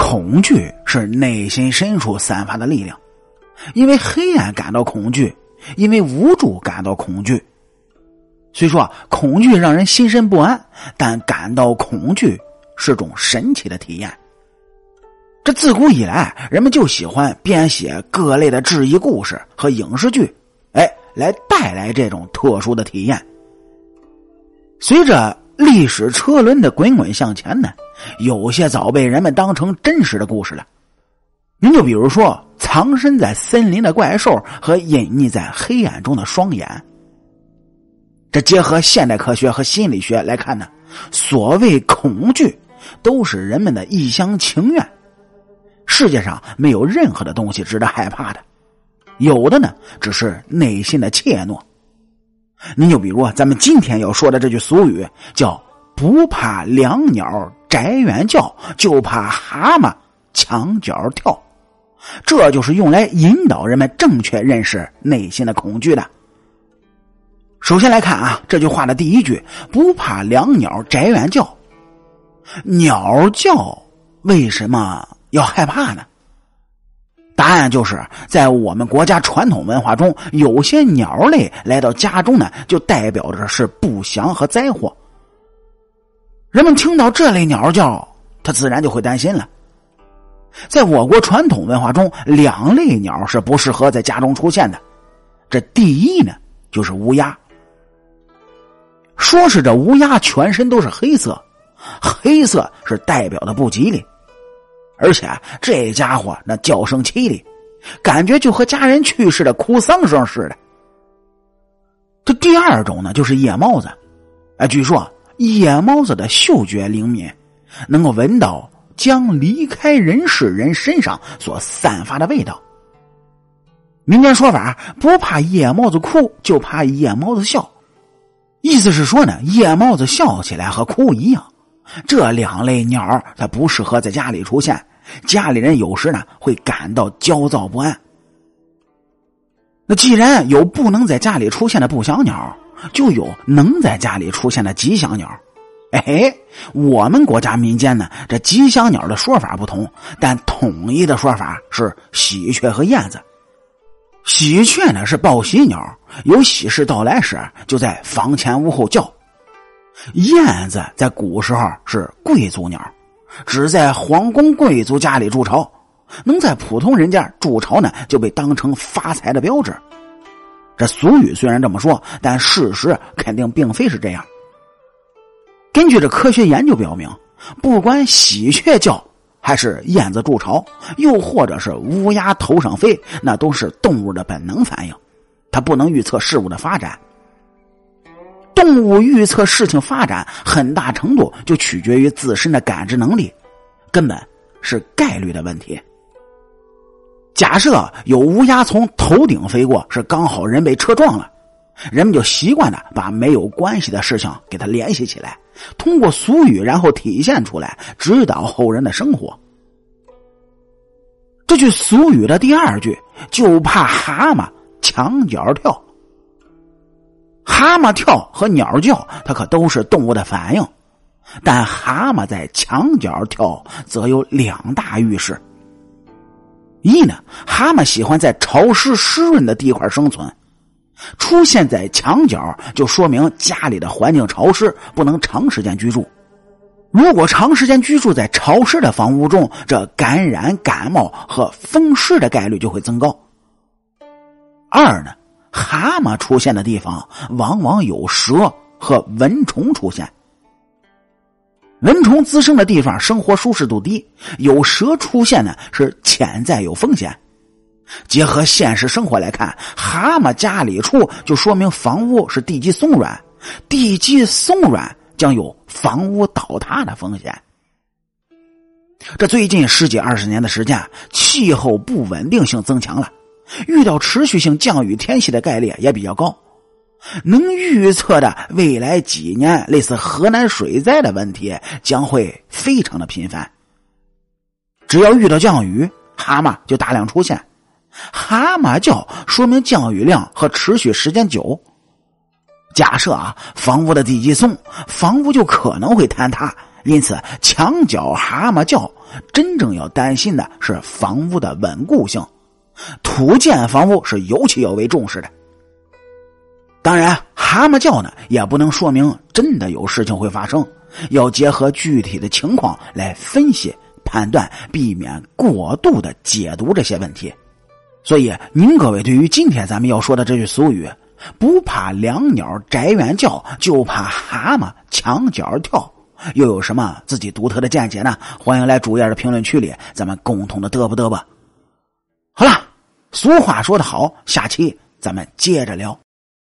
恐惧是内心深处散发的力量，因为黑暗感到恐惧，因为无助感到恐惧。虽说恐惧让人心神不安，但感到恐惧是种神奇的体验。这自古以来，人们就喜欢编写各类的质疑故事和影视剧，哎，来带来这种特殊的体验。随着历史车轮的滚滚向前呢，有些早被人们当成真实的故事了。您就比如说，藏身在森林的怪兽和隐匿在黑暗中的双眼。这结合现代科学和心理学来看呢，所谓恐惧，都是人们的一厢情愿。世界上没有任何的东西值得害怕的，有的呢，只是内心的怯懦。您就比如咱们今天要说的这句俗语，叫“不怕两鸟宅远叫，就怕蛤蟆墙角跳”，这就是用来引导人们正确认识内心的恐惧的。首先来看啊，这句话的第一句“不怕两鸟宅远叫”，鸟叫为什么要害怕呢？答案就是在我们国家传统文化中，有些鸟类来到家中呢，就代表着是不祥和灾祸。人们听到这类鸟叫，他自然就会担心了。在我国传统文化中，两类鸟是不适合在家中出现的。这第一呢，就是乌鸦。说是这乌鸦全身都是黑色，黑色是代表的不吉利。而且这家伙那叫声凄厉，感觉就和家人去世的哭丧声似的。这第二种呢，就是夜猫子。哎，据说夜猫子的嗅觉灵敏，能够闻到将离开人世人身上所散发的味道。民间说法，不怕夜猫子哭，就怕夜猫子笑。意思是说呢，夜猫子笑起来和哭一样。这两类鸟它不适合在家里出现，家里人有时呢会感到焦躁不安。那既然有不能在家里出现的不祥鸟，就有能在家里出现的吉祥鸟。哎，我们国家民间呢，这吉祥鸟的说法不同，但统一的说法是喜鹊和燕子。喜鹊呢是报喜鸟，有喜事到来时就在房前屋后叫。燕子在古时候是贵族鸟，只在皇宫贵族家里筑巢，能在普通人家筑巢呢，就被当成发财的标志。这俗语虽然这么说，但事实肯定并非是这样。根据这科学研究表明，不管喜鹊叫，还是燕子筑巢，又或者是乌鸦头上飞，那都是动物的本能反应，它不能预测事物的发展。动物预测事情发展，很大程度就取决于自身的感知能力，根本是概率的问题。假设有乌鸦从头顶飞过，是刚好人被车撞了，人们就习惯的把没有关系的事情给它联系起来，通过俗语然后体现出来，指导后人的生活。这句俗语的第二句就怕蛤蟆墙角跳。蛤蟆跳和鸟叫，它可都是动物的反应，但蛤蟆在墙角跳则有两大预示：一呢，蛤蟆喜欢在潮湿湿润的地块生存，出现在墙角就说明家里的环境潮湿，不能长时间居住。如果长时间居住在潮湿的房屋中，这感染感冒和风湿的概率就会增高。二呢。蛤蟆出现的地方，往往有蛇和蚊虫出现。蚊虫滋生的地方，生活舒适度低；有蛇出现呢，是潜在有风险。结合现实生活来看，蛤蟆家里出，就说明房屋是地基松软，地基松软将有房屋倒塌的风险。这最近十几二十年的时间，气候不稳定性增强了。遇到持续性降雨天气的概率也比较高，能预测的未来几年类似河南水灾的问题将会非常的频繁。只要遇到降雨，蛤蟆就大量出现，蛤蟆叫说明降雨量和持续时间久。假设啊，房屋的地基松，房屋就可能会坍塌，因此，墙角蛤蟆叫，真正要担心的是房屋的稳固性。土建房屋是尤其要为重视的。当然，蛤蟆叫呢，也不能说明真的有事情会发生，要结合具体的情况来分析判断，避免过度的解读这些问题。所以，您各位对于今天咱们要说的这句俗语“不怕两鸟宅院叫，就怕蛤蟆墙角跳”，又有什么自己独特的见解呢？欢迎来主页的评论区里，咱们共同的嘚啵嘚吧。好了，俗话说得好，下期咱们接着聊。